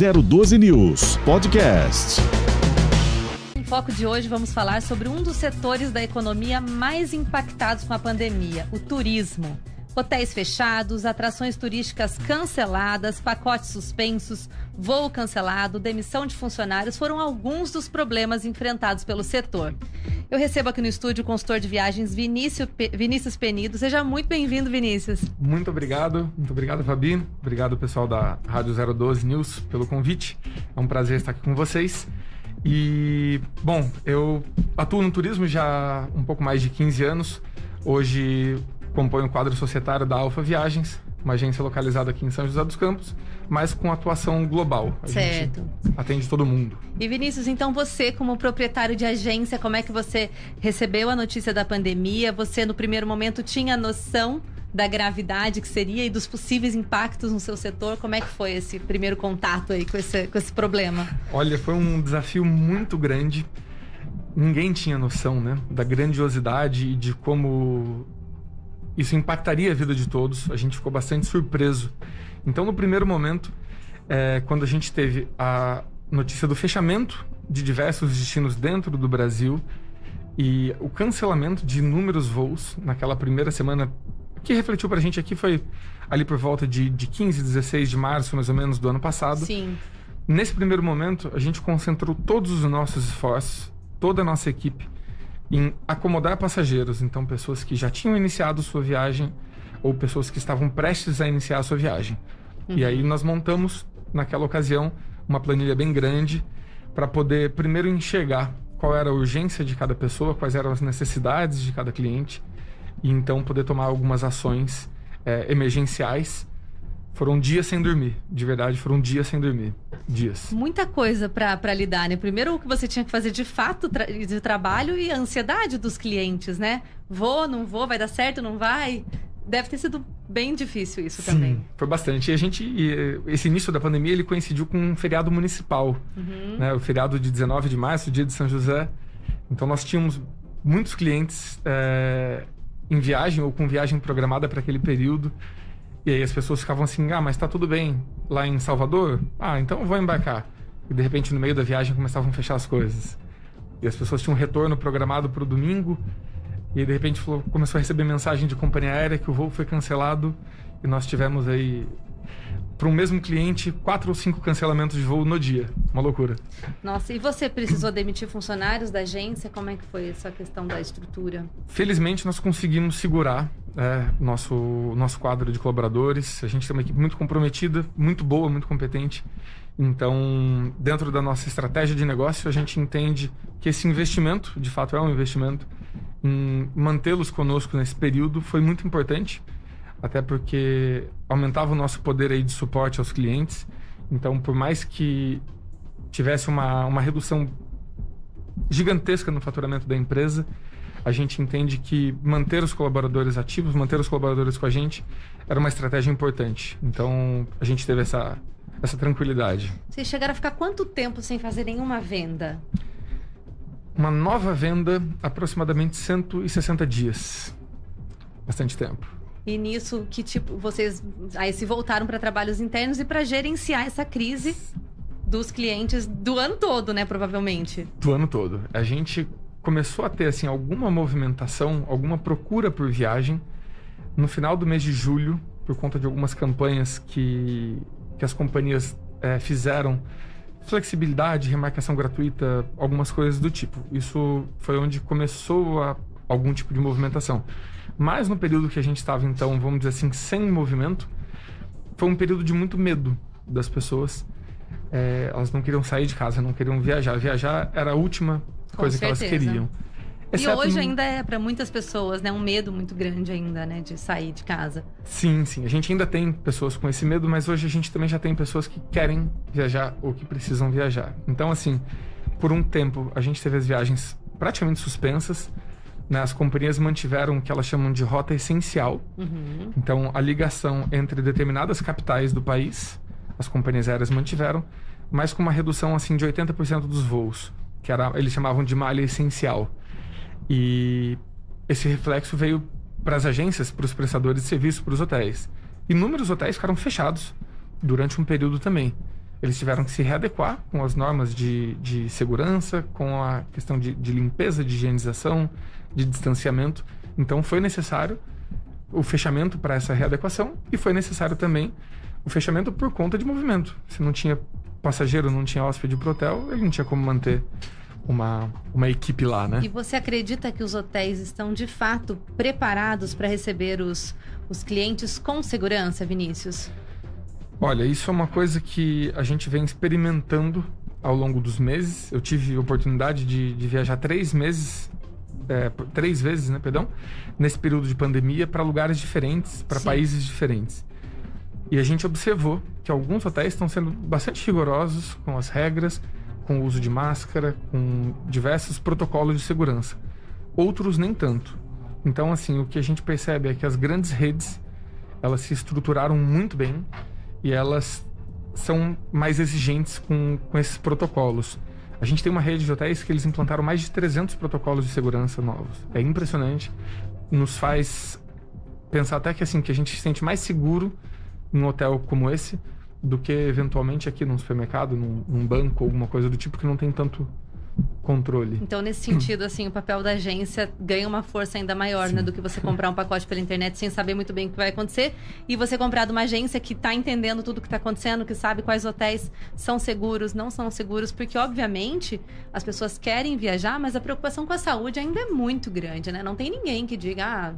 012 News Podcast. No foco de hoje vamos falar sobre um dos setores da economia mais impactados com a pandemia, o turismo. Hotéis fechados, atrações turísticas canceladas, pacotes suspensos, voo cancelado, demissão de funcionários foram alguns dos problemas enfrentados pelo setor. Eu recebo aqui no estúdio o consultor de viagens Vinícius, Vinícius Penido. Seja muito bem-vindo, Vinícius. Muito obrigado, muito obrigado, Fabi. Obrigado, pessoal da Rádio 012 News, pelo convite. É um prazer estar aqui com vocês. E, bom, eu atuo no turismo já há um pouco mais de 15 anos. Hoje compõe o quadro societário da Alfa Viagens, uma agência localizada aqui em São José dos Campos, mas com atuação global. A certo. atende todo mundo. E Vinícius, então você, como proprietário de agência, como é que você recebeu a notícia da pandemia? Você, no primeiro momento, tinha noção da gravidade que seria e dos possíveis impactos no seu setor? Como é que foi esse primeiro contato aí com esse, com esse problema? Olha, foi um desafio muito grande. Ninguém tinha noção, né, da grandiosidade e de como isso impactaria a vida de todos. A gente ficou bastante surpreso. Então, no primeiro momento, é, quando a gente teve a notícia do fechamento de diversos destinos dentro do Brasil e o cancelamento de inúmeros voos naquela primeira semana, que refletiu para a gente aqui foi ali por volta de, de 15, 16 de março, mais ou menos, do ano passado. Sim. Nesse primeiro momento, a gente concentrou todos os nossos esforços, toda a nossa equipe, em acomodar passageiros, então pessoas que já tinham iniciado sua viagem ou pessoas que estavam prestes a iniciar a sua viagem. Uhum. E aí nós montamos naquela ocasião uma planilha bem grande para poder primeiro enxergar qual era a urgência de cada pessoa, quais eram as necessidades de cada cliente e então poder tomar algumas ações é, emergenciais foram dias sem dormir, de verdade, foram dias sem dormir. Dias. Muita coisa para lidar, né? Primeiro o que você tinha que fazer de fato tra de trabalho e a ansiedade dos clientes, né? Vou, não vou, vai dar certo, não vai? Deve ter sido bem difícil isso Sim, também. Foi bastante. E a gente, e esse início da pandemia, ele coincidiu com um feriado municipal, uhum. né? O feriado de 19 de março, dia de São José. Então nós tínhamos muitos clientes é, em viagem ou com viagem programada para aquele período. E aí as pessoas ficavam assim, ah, mas tá tudo bem lá em Salvador? Ah, então eu vou embarcar. E de repente no meio da viagem começavam a fechar as coisas. E as pessoas tinham um retorno programado para o domingo. E aí, de repente falou, começou a receber mensagem de companhia aérea que o voo foi cancelado. E nós tivemos aí para um mesmo cliente quatro ou cinco cancelamentos de voo no dia. Uma loucura. Nossa, e você precisou demitir funcionários da agência? Como é que foi essa questão da estrutura? Felizmente, nós conseguimos segurar é, nosso, nosso quadro de colaboradores. A gente tem uma equipe muito comprometida, muito boa, muito competente. Então, dentro da nossa estratégia de negócio, a gente entende que esse investimento, de fato é um investimento, em mantê-los conosco nesse período foi muito importante até porque aumentava o nosso poder aí de suporte aos clientes. Então, por mais que tivesse uma, uma redução gigantesca no faturamento da empresa, a gente entende que manter os colaboradores ativos, manter os colaboradores com a gente, era uma estratégia importante. Então, a gente teve essa, essa tranquilidade. Vocês chegaram a ficar quanto tempo sem fazer nenhuma venda? Uma nova venda, aproximadamente 160 dias. Bastante tempo. E nisso, que tipo, vocês aí se voltaram para trabalhos internos e para gerenciar essa crise dos clientes do ano todo, né, provavelmente. Do ano todo. A gente começou a ter assim alguma movimentação, alguma procura por viagem no final do mês de julho, por conta de algumas campanhas que, que as companhias é, fizeram flexibilidade, remarcação gratuita, algumas coisas do tipo. Isso foi onde começou a, algum tipo de movimentação. Mas no período que a gente estava, então, vamos dizer assim, sem movimento, foi um período de muito medo das pessoas. É, elas não queriam sair de casa, não queriam viajar. Viajar era a última coisa que elas queriam. Exceto e hoje ainda é para muitas pessoas, né, um medo muito grande ainda, né, de sair de casa. Sim, sim. A gente ainda tem pessoas com esse medo, mas hoje a gente também já tem pessoas que querem viajar ou que precisam viajar. Então, assim, por um tempo a gente teve as viagens praticamente suspensas. Né, as companhias mantiveram o que elas chamam de rota essencial. Uhum. Então, a ligação entre determinadas capitais do país, as companhias aéreas mantiveram, mas com uma redução assim de 80% dos voos, que era, eles chamavam de malha essencial. E esse reflexo veio para as agências, para os prestadores de serviço, para os hotéis. Inúmeros hotéis ficaram fechados durante um período também. Eles tiveram que se readequar com as normas de, de segurança, com a questão de, de limpeza, de higienização, de distanciamento. Então foi necessário o fechamento para essa readequação e foi necessário também o fechamento por conta de movimento. Se não tinha passageiro, não tinha hóspede pro hotel, ele não tinha como manter uma, uma equipe lá, né? E você acredita que os hotéis estão de fato preparados para receber os, os clientes com segurança, Vinícius? Olha, isso é uma coisa que a gente vem experimentando ao longo dos meses. Eu tive oportunidade de, de viajar três meses, é, três vezes, né, perdão, nesse período de pandemia para lugares diferentes, para países diferentes. E a gente observou que alguns hotéis estão sendo bastante rigorosos com as regras, com o uso de máscara, com diversos protocolos de segurança. Outros nem tanto. Então, assim, o que a gente percebe é que as grandes redes elas se estruturaram muito bem e elas são mais exigentes com, com esses protocolos. A gente tem uma rede de hotéis que eles implantaram mais de 300 protocolos de segurança novos. É impressionante. Nos faz pensar até que assim que a gente se sente mais seguro num hotel como esse do que eventualmente aqui num supermercado, num, num banco, alguma coisa do tipo que não tem tanto controle. Então, nesse sentido, assim, o papel da agência ganha uma força ainda maior, né, do que você comprar um pacote pela internet sem saber muito bem o que vai acontecer e você comprar de uma agência que está entendendo tudo o que está acontecendo, que sabe quais hotéis são seguros, não são seguros, porque obviamente as pessoas querem viajar, mas a preocupação com a saúde ainda é muito grande, né? Não tem ninguém que diga, ah,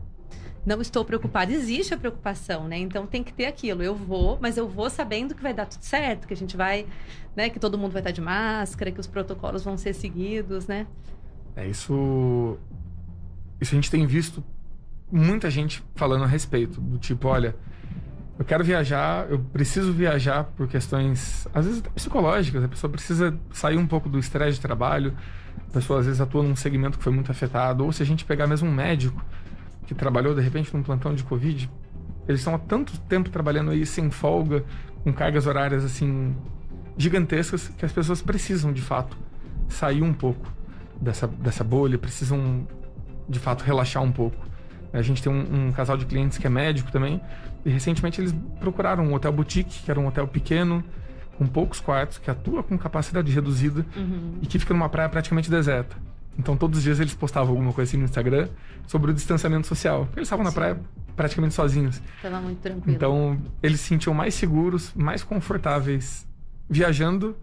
não estou preocupada. Existe a preocupação, né? Então tem que ter aquilo. Eu vou, mas eu vou sabendo que vai dar tudo certo, que a gente vai, né? Que todo mundo vai estar de máscara, que os protocolos vão ser seguidos, né? É isso. Isso a gente tem visto muita gente falando a respeito do tipo, olha, eu quero viajar, eu preciso viajar por questões, às vezes até psicológicas. A pessoa precisa sair um pouco do estresse de trabalho. A pessoa às vezes atua num segmento que foi muito afetado. Ou se a gente pegar mesmo um médico que trabalhou de repente num plantão de Covid, eles estão há tanto tempo trabalhando aí sem folga, com cargas horárias assim gigantescas, que as pessoas precisam de fato sair um pouco dessa, dessa bolha, precisam de fato relaxar um pouco. A gente tem um, um, casal de clientes que é médico também, e recentemente eles procuraram um hotel boutique, que era um hotel pequeno, com poucos quartos, que atua com capacidade reduzida uhum. e que fica numa praia praticamente deserta. Então todos os dias eles postavam alguma coisa assim no Instagram sobre o distanciamento social. Eles estavam na praia praticamente sozinhos. Tava muito tranquilo. Então eles se sentiam mais seguros, mais confortáveis viajando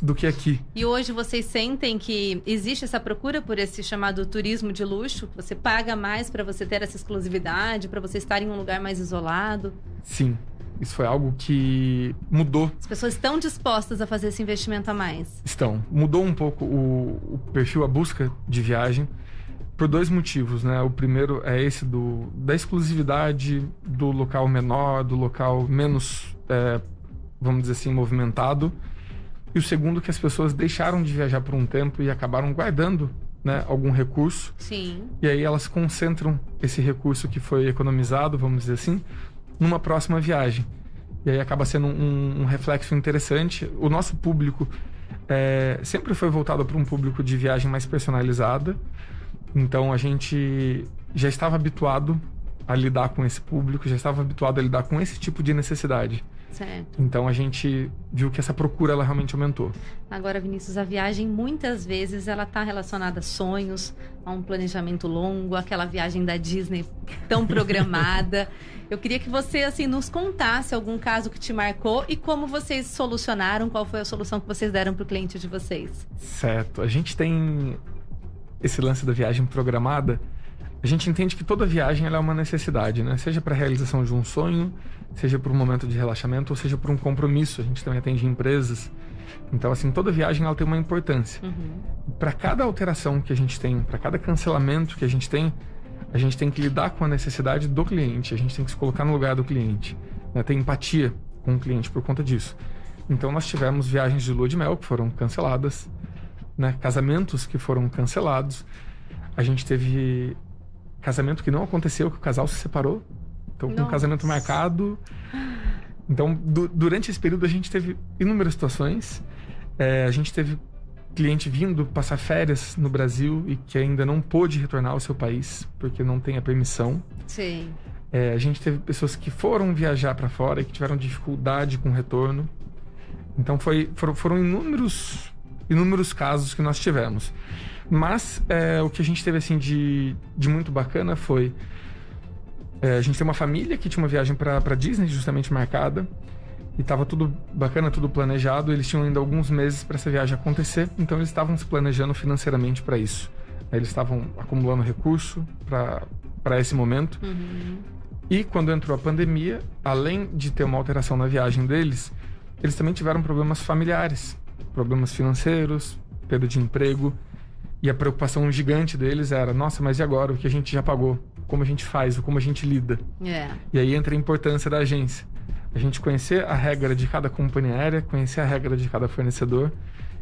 do que aqui. E hoje vocês sentem que existe essa procura por esse chamado turismo de luxo? Você paga mais para você ter essa exclusividade, para você estar em um lugar mais isolado? Sim, isso foi algo que mudou. As pessoas estão dispostas a fazer esse investimento a mais? Estão. Mudou um pouco o, o perfil, a busca de viagem, por dois motivos, né? O primeiro é esse do, da exclusividade, do local menor, do local menos, é, vamos dizer assim, movimentado. E o segundo que as pessoas deixaram de viajar por um tempo e acabaram guardando né, algum recurso. Sim. E aí elas concentram esse recurso que foi economizado, vamos dizer assim, numa próxima viagem. E aí acaba sendo um, um reflexo interessante. O nosso público é, sempre foi voltado para um público de viagem mais personalizada. Então a gente já estava habituado a lidar com esse público, já estava habituado a lidar com esse tipo de necessidade. Certo. Então a gente viu que essa procura ela realmente aumentou. Agora, Vinícius, a viagem muitas vezes ela está relacionada a sonhos, a um planejamento longo, aquela viagem da Disney tão programada. Eu queria que você assim nos contasse algum caso que te marcou e como vocês solucionaram, qual foi a solução que vocês deram para o cliente de vocês. Certo. A gente tem esse lance da viagem programada. A gente entende que toda viagem é uma necessidade, né? Seja para a realização de um sonho, seja por um momento de relaxamento, ou seja por um compromisso. A gente também atende empresas. Então, assim, toda viagem ela tem uma importância. Uhum. Para cada alteração que a gente tem, para cada cancelamento que a gente tem, a gente tem que lidar com a necessidade do cliente, a gente tem que se colocar no lugar do cliente, né? ter empatia com o cliente por conta disso. Então nós tivemos viagens de lua de mel que foram canceladas, né? casamentos que foram cancelados, a gente teve casamento que não aconteceu, que o casal se separou, então com um casamento marcado. Então du durante esse período a gente teve inúmeras situações, é, a gente teve cliente vindo passar férias no Brasil e que ainda não pôde retornar ao seu país porque não tem a permissão. Sim. É, a gente teve pessoas que foram viajar para fora e que tiveram dificuldade com o retorno. Então foi, foram, foram inúmeros, inúmeros casos que nós tivemos. Mas é, o que a gente teve assim de, de muito bacana foi é, a gente tem uma família que tinha uma viagem para Disney justamente marcada e estava tudo bacana, tudo planejado. Eles tinham ainda alguns meses para essa viagem acontecer, então eles estavam se planejando financeiramente para isso. Eles estavam acumulando recurso para esse momento. Uhum. E quando entrou a pandemia, além de ter uma alteração na viagem deles, eles também tiveram problemas familiares, problemas financeiros, perda de emprego. E a preocupação gigante deles era: nossa, mas e agora? O que a gente já pagou? Como a gente faz? Como a gente lida? É. E aí entra a importância da agência. A gente conhecer a regra de cada companhia aérea, conhecer a regra de cada fornecedor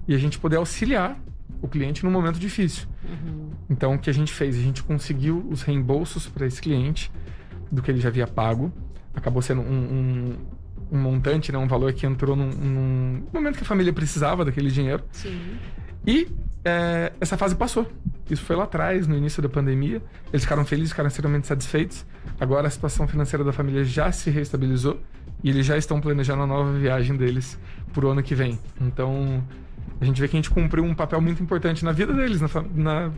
e a gente poder auxiliar o cliente num momento difícil. Uhum. Então, o que a gente fez? A gente conseguiu os reembolsos para esse cliente do que ele já havia pago. Acabou sendo um, um, um montante, né, um valor que entrou num, num, momento que a família precisava daquele dinheiro. Sim. E é, essa fase passou. Isso foi lá atrás, no início da pandemia. Eles ficaram felizes, ficaram extremamente satisfeitos. Agora a situação financeira da família já se reestabilizou e eles já estão planejando a nova viagem deles pro ano que vem. Então, a gente vê que a gente cumpriu um papel muito importante na vida deles, na, na,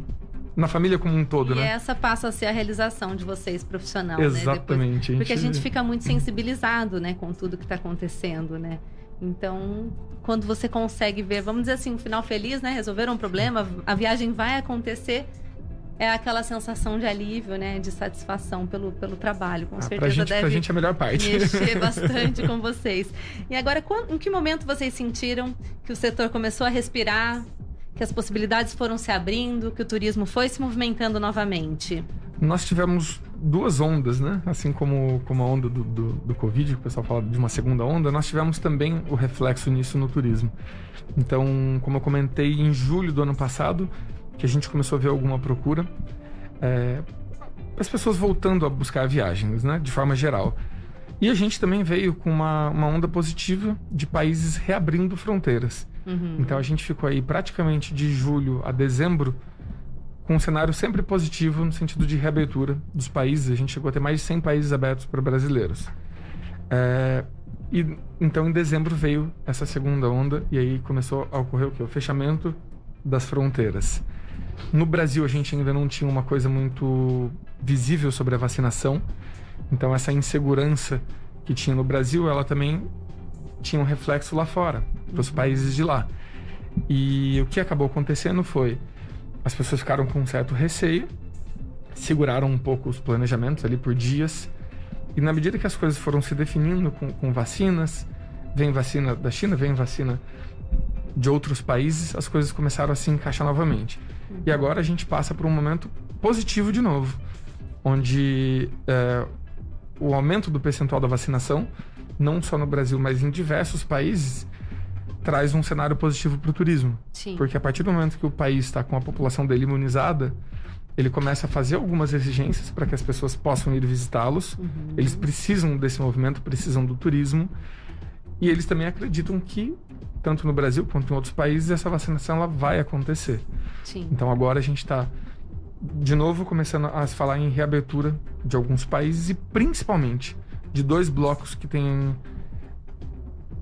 na família como um todo, e né? E essa passa a ser a realização de vocês profissional, Exatamente. né? Exatamente. Porque a gente fica muito sensibilizado, né, com tudo que está acontecendo, né? Então, quando você consegue ver, vamos dizer assim, um final feliz, né? Resolver um problema, a viagem vai acontecer é aquela sensação de alívio, né? De satisfação pelo, pelo trabalho. Com ah, certeza pra gente, deve pra gente é a melhor parte. mexer bastante com vocês. E agora, em que momento vocês sentiram que o setor começou a respirar, que as possibilidades foram se abrindo, que o turismo foi se movimentando novamente? Nós tivemos duas ondas, né? Assim como, como a onda do, do, do Covid, que o pessoal fala de uma segunda onda, nós tivemos também o reflexo nisso no turismo. Então, como eu comentei, em julho do ano passado, que a gente começou a ver alguma procura. É, as pessoas voltando a buscar viagens, né? De forma geral. E a gente também veio com uma, uma onda positiva de países reabrindo fronteiras. Uhum. Então a gente ficou aí praticamente de julho a dezembro com um cenário sempre positivo no sentido de reabertura dos países. A gente chegou a ter mais de 100 países abertos para brasileiros. É, e então em dezembro veio essa segunda onda e aí começou a ocorrer o que? O fechamento das fronteiras. No Brasil, a gente ainda não tinha uma coisa muito visível sobre a vacinação. Então, essa insegurança que tinha no Brasil, ela também tinha um reflexo lá fora, para os países de lá. E o que acabou acontecendo foi as pessoas ficaram com um certo receio, seguraram um pouco os planejamentos ali por dias. E na medida que as coisas foram se definindo com, com vacinas, vem vacina da China, vem vacina de outros países, as coisas começaram a se encaixar novamente. Uhum. E agora a gente passa por um momento positivo de novo, onde é, o aumento do percentual da vacinação, não só no Brasil, mas em diversos países, traz um cenário positivo para o turismo. Sim. Porque a partir do momento que o país está com a população dele imunizada, ele começa a fazer algumas exigências para que as pessoas possam ir visitá-los. Uhum. Eles precisam desse movimento, precisam do turismo. E eles também acreditam que tanto no Brasil quanto em outros países, essa vacinação ela vai acontecer. Sim. Então agora a gente está de novo começando a falar em reabertura de alguns países e principalmente de dois blocos que têm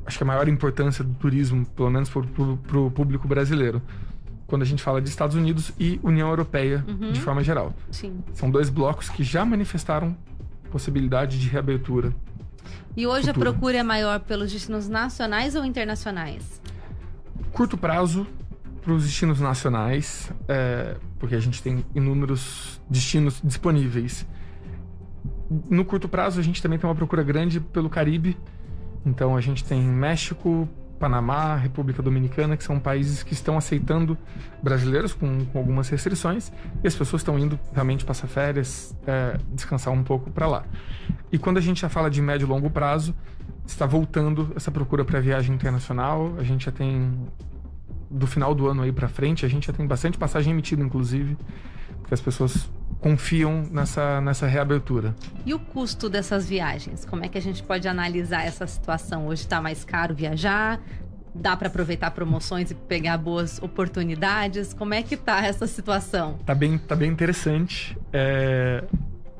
acho que a maior importância do turismo, pelo menos para o público brasileiro. Quando a gente fala de Estados Unidos e União Europeia, uhum. de forma geral. Sim. São dois blocos que já manifestaram possibilidade de reabertura e hoje Futura. a procura é maior pelos destinos nacionais ou internacionais? Curto prazo para os destinos nacionais, é, porque a gente tem inúmeros destinos disponíveis. No curto prazo, a gente também tem uma procura grande pelo Caribe. Então, a gente tem México, Panamá, República Dominicana, que são países que estão aceitando brasileiros com, com algumas restrições e as pessoas estão indo realmente passar férias, é, descansar um pouco para lá. E quando a gente já fala de médio e longo prazo, está voltando essa procura para viagem internacional. A gente já tem do final do ano aí para frente, a gente já tem bastante passagem emitida, inclusive, porque as pessoas confiam nessa, nessa reabertura. E o custo dessas viagens? Como é que a gente pode analisar essa situação? Hoje está mais caro viajar? Dá para aproveitar promoções e pegar boas oportunidades? Como é que tá essa situação? Tá bem, tá bem interessante. É...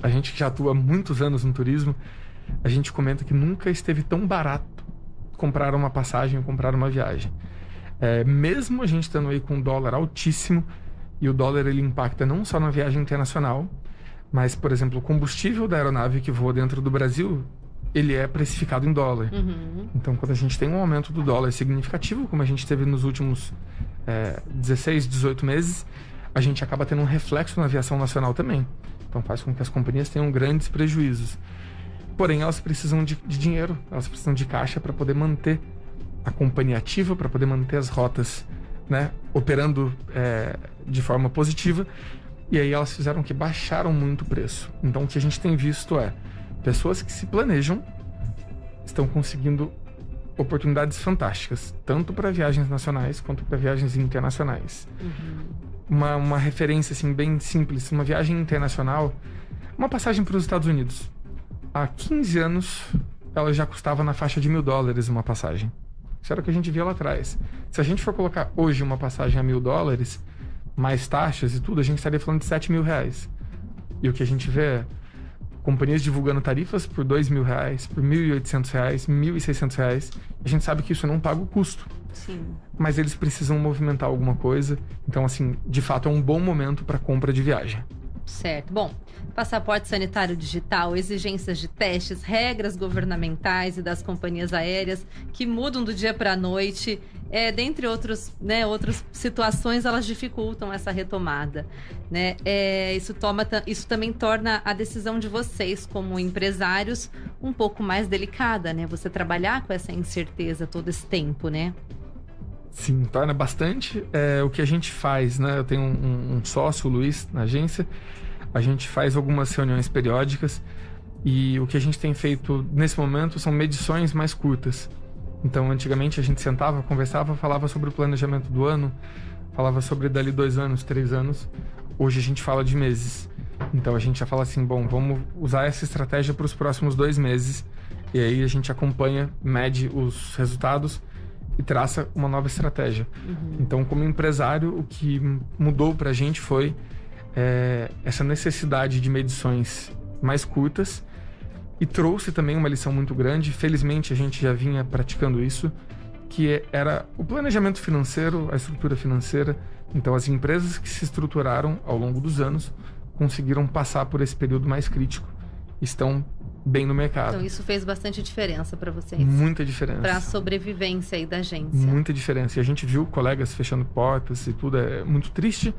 A gente que já atua há muitos anos no turismo, a gente comenta que nunca esteve tão barato comprar uma passagem ou comprar uma viagem. É, mesmo a gente estando aí com um dólar altíssimo, e o dólar ele impacta não só na viagem internacional, mas, por exemplo, o combustível da aeronave que voa dentro do Brasil, ele é precificado em dólar. Uhum. Então, quando a gente tem um aumento do dólar significativo, como a gente teve nos últimos é, 16, 18 meses, a gente acaba tendo um reflexo na aviação nacional também. Então, faz com que as companhias tenham grandes prejuízos. Porém, elas precisam de, de dinheiro, elas precisam de caixa para poder manter a companhia ativa, para poder manter as rotas né, operando é, de forma positiva. E aí elas fizeram que baixaram muito o preço. Então, o que a gente tem visto é pessoas que se planejam estão conseguindo oportunidades fantásticas, tanto para viagens nacionais quanto para viagens internacionais. Uhum. Uma, uma referência assim bem simples, uma viagem internacional, uma passagem para os Estados Unidos. Há 15 anos, ela já custava na faixa de mil dólares uma passagem. Isso era o que a gente via lá atrás. Se a gente for colocar hoje uma passagem a mil dólares, mais taxas e tudo, a gente estaria falando de 7 mil reais. E o que a gente vê é companhias divulgando tarifas por dois mil reais, por mil e oitocentos reais, mil e seiscentos reais. A gente sabe que isso não paga o custo. Sim. Mas eles precisam movimentar alguma coisa. Então, assim, de fato é um bom momento para compra de viagem. Certo. Bom, passaporte sanitário digital, exigências de testes, regras governamentais e das companhias aéreas que mudam do dia para a noite, é, dentre outros, né, outras situações, elas dificultam essa retomada. Né? É, isso, toma, isso também torna a decisão de vocês, como empresários, um pouco mais delicada, né? Você trabalhar com essa incerteza todo esse tempo, né? Sim, torna bastante. É, o que a gente faz, né? Eu tenho um, um sócio, o Luiz, na agência. A gente faz algumas reuniões periódicas e o que a gente tem feito nesse momento são medições mais curtas. Então, antigamente a gente sentava, conversava, falava sobre o planejamento do ano, falava sobre dali dois anos, três anos. Hoje a gente fala de meses. Então a gente já fala assim, bom, vamos usar essa estratégia para os próximos dois meses. E aí a gente acompanha, mede os resultados e traça uma nova estratégia. Uhum. Então, como empresário, o que mudou para a gente foi é, essa necessidade de medições mais curtas e trouxe também uma lição muito grande. Felizmente, a gente já vinha praticando isso, que era o planejamento financeiro, a estrutura financeira. Então, as empresas que se estruturaram ao longo dos anos conseguiram passar por esse período mais crítico, estão bem no mercado. Então, isso fez bastante diferença para vocês. Muita diferença. Para a sobrevivência aí da agência. Muita diferença. E a gente viu colegas fechando portas e tudo, é muito triste,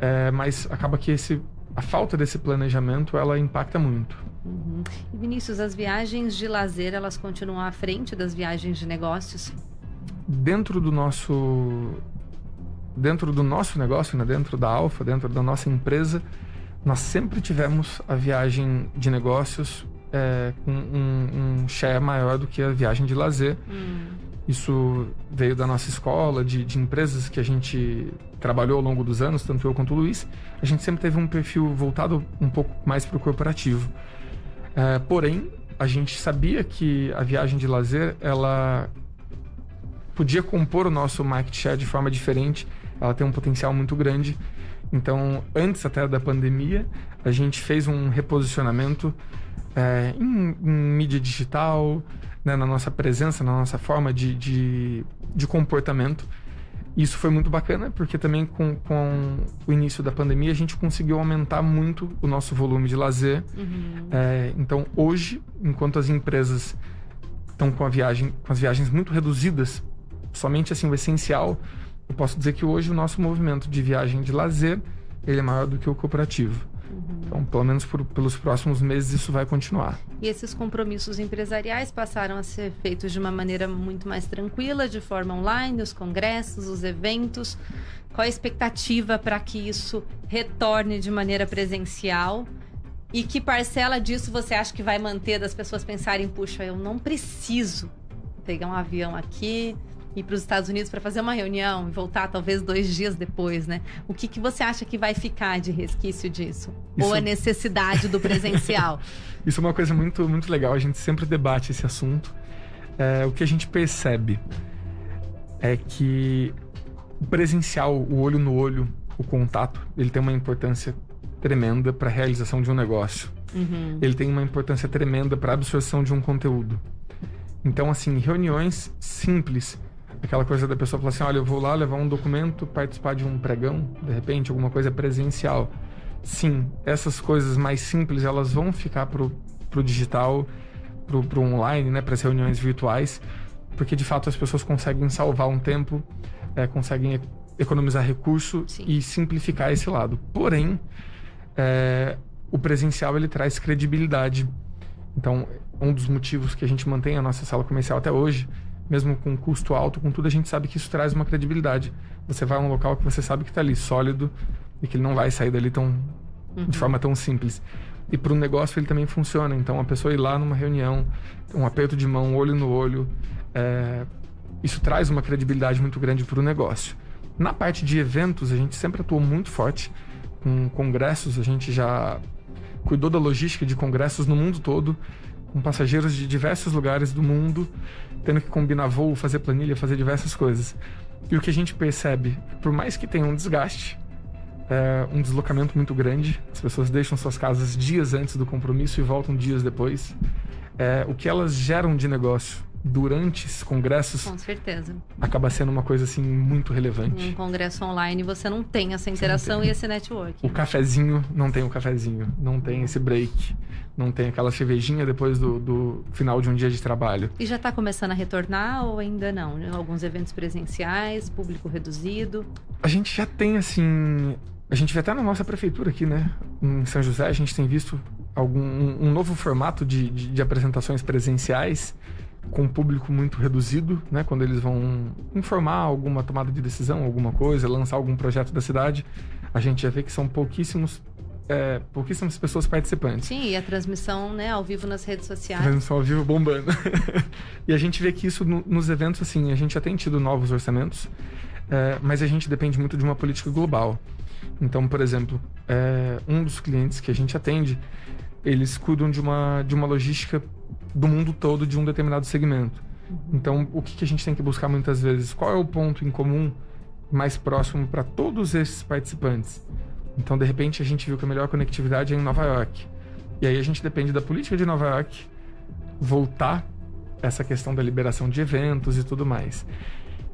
é, mas acaba que esse, a falta desse planejamento, ela impacta muito. Uhum. E Vinícius, as viagens de lazer, elas continuam à frente das viagens de negócios? Dentro do nosso dentro do nosso negócio, né, dentro da Alfa, dentro da nossa empresa, nós sempre tivemos a viagem de negócios é, com um, um share maior do que a viagem de lazer. Hum. Isso veio da nossa escola, de, de, empresas que a gente trabalhou ao longo dos anos, tanto eu quanto o Luiz. A gente sempre teve um perfil voltado um pouco mais para o corporativo. É, porém, a gente sabia que a viagem de lazer, ela podia compor o nosso market share de forma diferente. Ela tem um potencial muito grande. Então, antes até da pandemia, a gente fez um reposicionamento é, em, em, mídia digital, né, na nossa presença, na nossa forma de, de, de, comportamento. Isso foi muito bacana, porque também com, com o início da pandemia a gente conseguiu aumentar muito o nosso volume de lazer. Uhum. É, então, hoje, enquanto as empresas estão com, a viagem, com as viagens muito reduzidas, somente assim o essencial, eu posso dizer que hoje o nosso movimento de viagem de lazer ele é maior do que o cooperativo. Uhum. Então, pelo menos por, pelos próximos meses, isso vai continuar. E esses compromissos empresariais passaram a ser feitos de uma maneira muito mais tranquila, de forma online, os congressos, os eventos. Qual a expectativa para que isso retorne de maneira presencial? E que parcela disso você acha que vai manter das pessoas pensarem, puxa, eu não preciso pegar um avião aqui, ir para os Estados Unidos para fazer uma reunião e voltar talvez dois dias depois, né? O que, que você acha que vai ficar de resquício disso? Isso... Ou a necessidade do presencial? Isso é uma coisa muito, muito legal. A gente sempre debate esse assunto. É, o que a gente percebe é que o presencial, o olho no olho, o contato, ele tem uma importância tremenda para a realização de um negócio. Uhum. Ele tem uma importância tremenda para a absorção de um conteúdo. Então, assim, reuniões simples. Aquela coisa da pessoa falar assim: olha, eu vou lá levar um documento, participar de um pregão, de repente, alguma coisa presencial. Sim, essas coisas mais simples elas vão ficar pro, pro digital, pro, pro online, né, para as reuniões virtuais, porque de fato as pessoas conseguem salvar um tempo, é, conseguem economizar recurso Sim. e simplificar esse lado. Porém, é, o presencial ele traz credibilidade. Então, um dos motivos que a gente mantém a nossa sala comercial até hoje, mesmo com custo alto, com tudo, a gente sabe que isso traz uma credibilidade. Você vai a um local que você sabe que está ali sólido e que ele não vai sair dali tão de forma tão simples. E para o negócio ele também funciona. Então, a pessoa ir lá numa reunião, um aperto de mão, olho no olho, é, isso traz uma credibilidade muito grande para o negócio. Na parte de eventos, a gente sempre atuou muito forte. Com congressos, a gente já cuidou da logística de congressos no mundo todo, com passageiros de diversos lugares do mundo, tendo que combinar voo, fazer planilha, fazer diversas coisas. E o que a gente percebe, por mais que tenha um desgaste, é um deslocamento muito grande, as pessoas deixam suas casas dias antes do compromisso e voltam dias depois. É, o que elas geram de negócio durante esses congressos Com certeza. acaba sendo uma coisa assim muito relevante. Um congresso online você não tem essa interação e esse network. O cafezinho não tem o cafezinho, não tem esse break, não tem aquela cervejinha depois do, do final de um dia de trabalho. E já está começando a retornar ou ainda não? Alguns eventos presenciais, público reduzido. A gente já tem assim. A gente vê até na nossa prefeitura aqui, né? Em São José, a gente tem visto algum, um, um novo formato de, de, de apresentações presenciais com um público muito reduzido, né? Quando eles vão informar alguma tomada de decisão, alguma coisa, lançar algum projeto da cidade, a gente já vê que são pouquíssimos, é, pouquíssimas pessoas participantes. Sim, e a transmissão né, ao vivo nas redes sociais. Transmissão ao vivo bombando. e a gente vê que isso no, nos eventos, assim, a gente já tem tido novos orçamentos, é, mas a gente depende muito de uma política global. Então, por exemplo, é, um dos clientes que a gente atende, eles cuidam de uma, de uma logística do mundo todo de um determinado segmento. Então, o que, que a gente tem que buscar muitas vezes? Qual é o ponto em comum mais próximo para todos esses participantes? Então, de repente, a gente viu que a melhor conectividade é em Nova York. E aí a gente depende da política de Nova York voltar essa questão da liberação de eventos e tudo mais.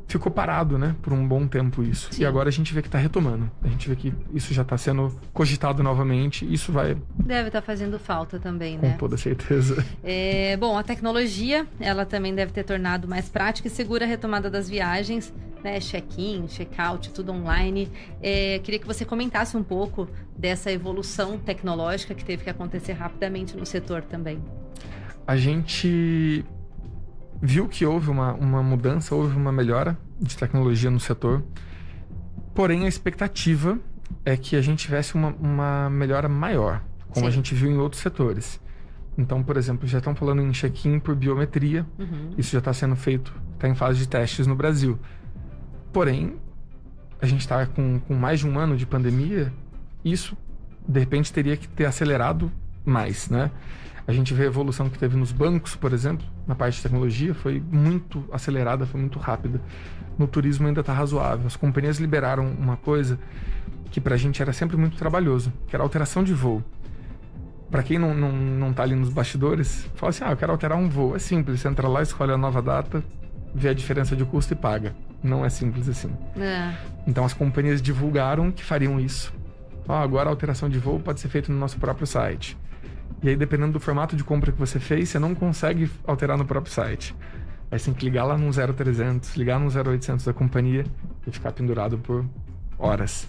Ficou parado, né, por um bom tempo isso. Sim. E agora a gente vê que está retomando. A gente vê que isso já está sendo cogitado novamente. Isso vai, Deve estar fazendo falta também, com né? toda certeza. É, bom, a tecnologia, ela também deve ter tornado mais prática e segura a retomada das viagens, né? Check-in, check-out, tudo online. É, queria que você comentasse um pouco dessa evolução tecnológica que teve que acontecer rapidamente no setor também. a gente viu que houve uma, uma mudança, houve uma melhora de tecnologia no setor. Porém, a expectativa é que a gente tivesse uma, uma melhora maior, como a Sim. gente viu em outros setores. Então, por exemplo, já estão falando em check-in por biometria. Uhum. Isso já está sendo feito, está em fase de testes no Brasil. Porém, a gente está com, com mais de um ano de pandemia, isso de repente teria que ter acelerado mais, né? A gente vê a evolução que teve nos bancos, por exemplo, na parte de tecnologia, foi muito acelerada, foi muito rápida. No turismo ainda está razoável. As companhias liberaram uma coisa que pra gente era sempre muito trabalhoso, que era alteração de voo. Pra quem não, não, não tá ali nos bastidores, fala assim: ah, eu quero alterar um voo. É simples, você entra lá, escolhe a nova data, vê a diferença de custo e paga. Não é simples assim. É, Então as companhias divulgaram que fariam isso. Ó, agora a alteração de voo pode ser feita no nosso próprio site. E aí, dependendo do formato de compra que você fez, você não consegue alterar no próprio site. Aí você tem que ligar lá no 0300, ligar no 0800 da companhia e ficar pendurado por horas.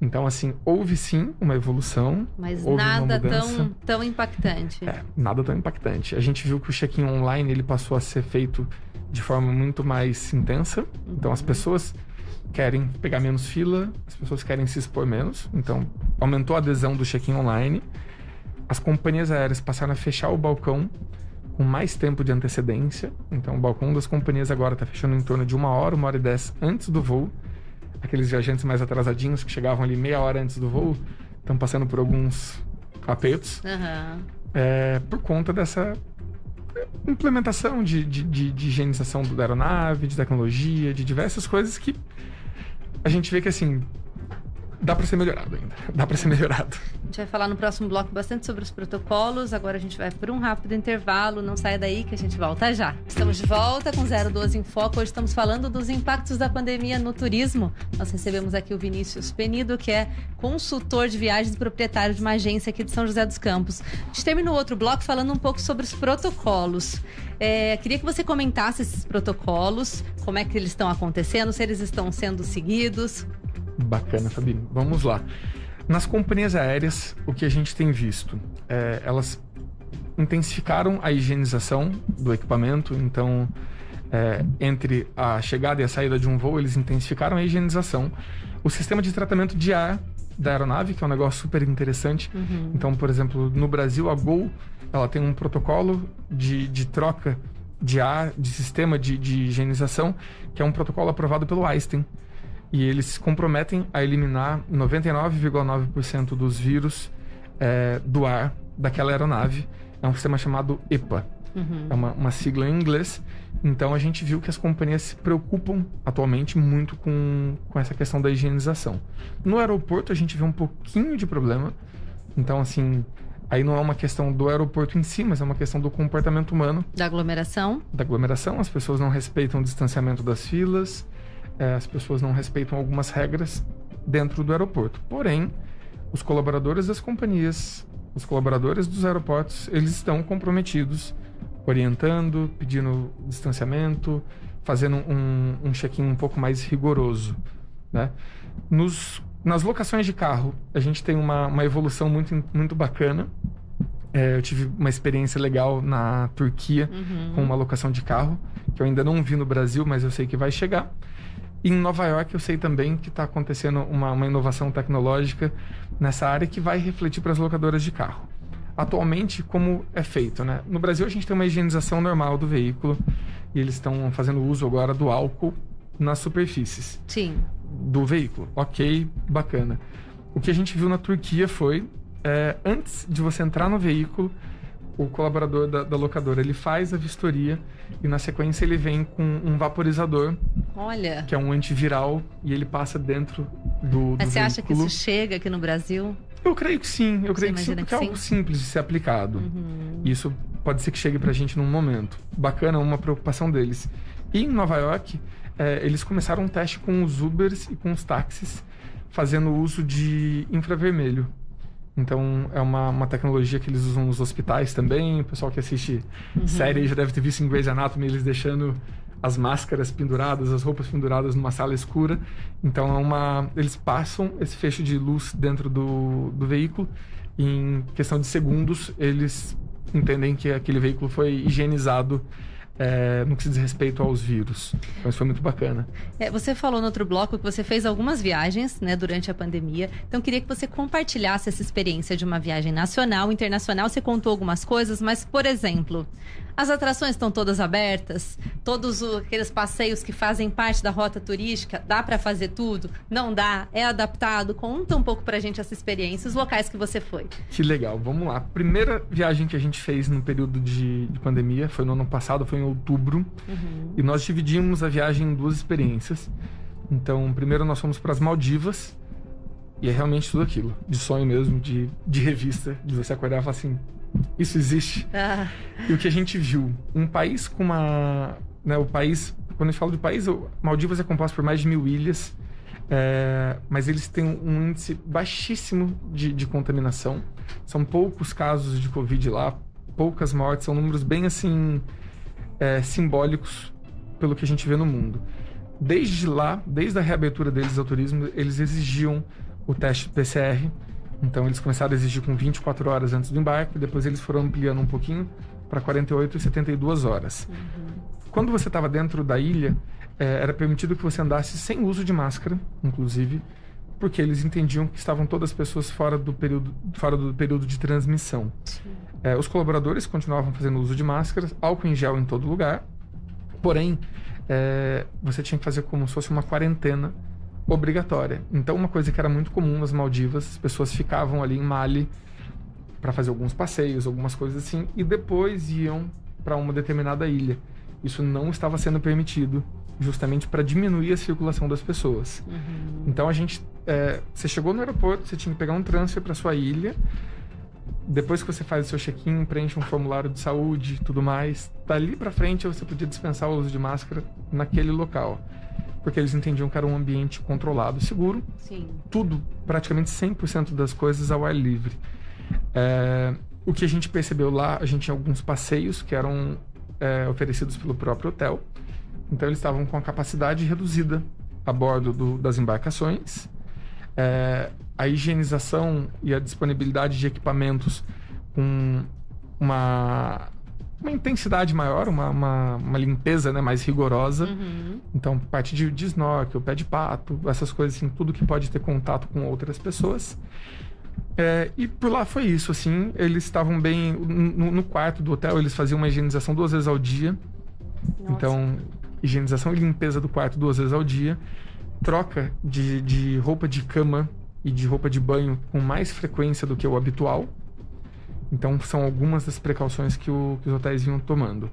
Então, assim, houve sim uma evolução. mas nada tão, tão impactante. É, nada tão impactante. A gente viu que o check-in online ele passou a ser feito de forma muito mais intensa. Então as pessoas querem pegar menos fila, as pessoas querem se expor menos. Então aumentou a adesão do check-in online. As companhias aéreas passaram a fechar o balcão com mais tempo de antecedência. Então o balcão das companhias agora está fechando em torno de uma hora, uma hora e dez antes do voo. Aqueles viajantes mais atrasadinhos que chegavam ali meia hora antes do voo estão passando por alguns apertos Aham. é, por conta dessa implementação de, de, de, de higienização da aeronave, de tecnologia, de diversas coisas que a gente vê que assim dá para ser melhorado ainda. Dá para ser melhorado. A gente vai falar no próximo bloco bastante sobre os protocolos. Agora a gente vai por um rápido intervalo. Não saia daí que a gente volta já. Estamos de volta com 012 em Foco. Hoje estamos falando dos impactos da pandemia no turismo. Nós recebemos aqui o Vinícius Penido, que é consultor de viagens e proprietário de uma agência aqui de São José dos Campos. A gente termina o outro bloco falando um pouco sobre os protocolos. É, queria que você comentasse esses protocolos, como é que eles estão acontecendo, se eles estão sendo seguidos. Bacana, Fabi. Vamos lá. Nas companhias aéreas, o que a gente tem visto? É, elas intensificaram a higienização do equipamento, então, é, entre a chegada e a saída de um voo, eles intensificaram a higienização. O sistema de tratamento de ar da aeronave, que é um negócio super interessante. Uhum. Então, por exemplo, no Brasil, a Gol ela tem um protocolo de, de troca de ar, de sistema de, de higienização, que é um protocolo aprovado pelo Einstein e eles se comprometem a eliminar 99,9% dos vírus é, do ar daquela aeronave. É um sistema chamado EPA. Uhum. É uma, uma, sigla em inglês. Então a gente viu que as companhias se preocupam atualmente muito com, com essa questão da higienização. No aeroporto a gente vê um pouquinho de problema. Então, assim, aí não é uma questão do aeroporto em si, mas é uma questão do comportamento humano. Da aglomeração? Da aglomeração. As pessoas não respeitam o distanciamento das filas é, as pessoas não respeitam algumas regras dentro do aeroporto. Porém, os colaboradores das companhias, os colaboradores dos aeroportos, eles estão comprometidos, orientando, pedindo distanciamento, fazendo um, um check-in um pouco mais rigoroso. Né? Nos, nas locações de carro, a gente tem uma, uma evolução muito, muito bacana. É, eu tive uma experiência legal na Turquia uhum. com uma locação de carro, que eu ainda não vi no Brasil, mas eu sei que vai chegar. E em Nova York eu sei também que está acontecendo uma, uma inovação tecnológica nessa área que vai refletir para as locadoras de carro. Atualmente, como é feito, né? No Brasil a gente tem uma higienização normal do veículo e eles estão fazendo uso agora do álcool nas superfícies. Sim. Do veículo. Ok, bacana. O que a gente viu na Turquia foi, é, antes de você entrar no veículo, o colaborador da, da, locadora ele faz a vistoria e na sequência ele vem com um vaporizador. Olha. Que é um antiviral e ele passa dentro do. Mas do você veículo. acha que isso chega aqui no Brasil? Eu creio que sim, eu creio que sim, porque que é algo simples de ser aplicado. Uhum. Isso pode ser que chegue pra gente num momento. Bacana, uma preocupação deles. E em Nova York, é, eles começaram um teste com os Ubers e com os táxis, fazendo uso de infravermelho. Então, é uma, uma tecnologia que eles usam nos hospitais também. O pessoal que assiste uhum. série já deve ter visto em Grey's Anatomy eles deixando as máscaras penduradas, as roupas penduradas numa sala escura. Então, é uma, eles passam esse fecho de luz dentro do, do veículo. E em questão de segundos, eles entendem que aquele veículo foi higienizado é, no que diz respeito aos vírus. Então isso foi muito bacana. É, você falou no outro bloco que você fez algumas viagens né, durante a pandemia. Então queria que você compartilhasse essa experiência de uma viagem nacional, internacional. Você contou algumas coisas, mas, por exemplo, as atrações estão todas abertas? Todos aqueles passeios que fazem parte da rota turística, dá para fazer tudo? Não dá? É adaptado? Conta um pouco pra gente essa experiência, os locais que você foi. Que legal, vamos lá. Primeira viagem que a gente fez no período de, de pandemia foi no ano passado, foi em outubro. Uhum. E nós dividimos a viagem em duas experiências. Então, primeiro nós fomos para as Maldivas. E é realmente tudo aquilo, de sonho mesmo, de, de revista, de você acordar e falar assim, isso existe. Ah. E o que a gente viu, um país com uma, né, o país, quando a gente fala de país, Maldivas é composto por mais de mil ilhas, é, mas eles têm um índice baixíssimo de, de contaminação. São poucos casos de Covid lá, poucas mortes, são números bem assim é, simbólicos pelo que a gente vê no mundo. Desde lá, desde a reabertura deles ao turismo, eles exigiam o teste PCR então eles começaram a exigir com 24 horas antes do embarque, depois eles foram ampliando um pouquinho para 48 e 72 horas. Uhum. Quando você estava dentro da ilha, é, era permitido que você andasse sem uso de máscara, inclusive, porque eles entendiam que estavam todas as pessoas fora do período, fora do período de transmissão. É, os colaboradores continuavam fazendo uso de máscaras, álcool em gel em todo lugar, porém, é, você tinha que fazer como se fosse uma quarentena obrigatória. Então, uma coisa que era muito comum nas Maldivas, as pessoas ficavam ali em Mali para fazer alguns passeios, algumas coisas assim, e depois iam para uma determinada ilha. Isso não estava sendo permitido, justamente para diminuir a circulação das pessoas. Uhum. Então, a gente é, você chegou no aeroporto, você tinha que pegar um transfer para sua ilha. Depois que você faz o seu check-in, preenche um formulário de saúde e tudo mais, dali para frente você podia dispensar o uso de máscara naquele local. Porque eles entendiam que era um ambiente controlado, seguro. Sim. Tudo, praticamente 100% das coisas ao ar livre. É, o que a gente percebeu lá, a gente tinha alguns passeios que eram é, oferecidos pelo próprio hotel. Então eles estavam com a capacidade reduzida a bordo do, das embarcações. É, a higienização e a disponibilidade de equipamentos com uma, uma intensidade maior, uma, uma, uma limpeza né, mais rigorosa. Uhum. Então, parte de, de snorkel, pé de pato, essas coisas assim, tudo que pode ter contato com outras pessoas. É, e por lá foi isso, assim, eles estavam bem... No, no quarto do hotel, eles faziam uma higienização duas vezes ao dia. Nossa. Então, higienização e limpeza do quarto duas vezes ao dia. Troca de, de roupa de cama e de roupa de banho com mais frequência do que o habitual. Então, são algumas das precauções que, o- que os hotéis vinham tomando.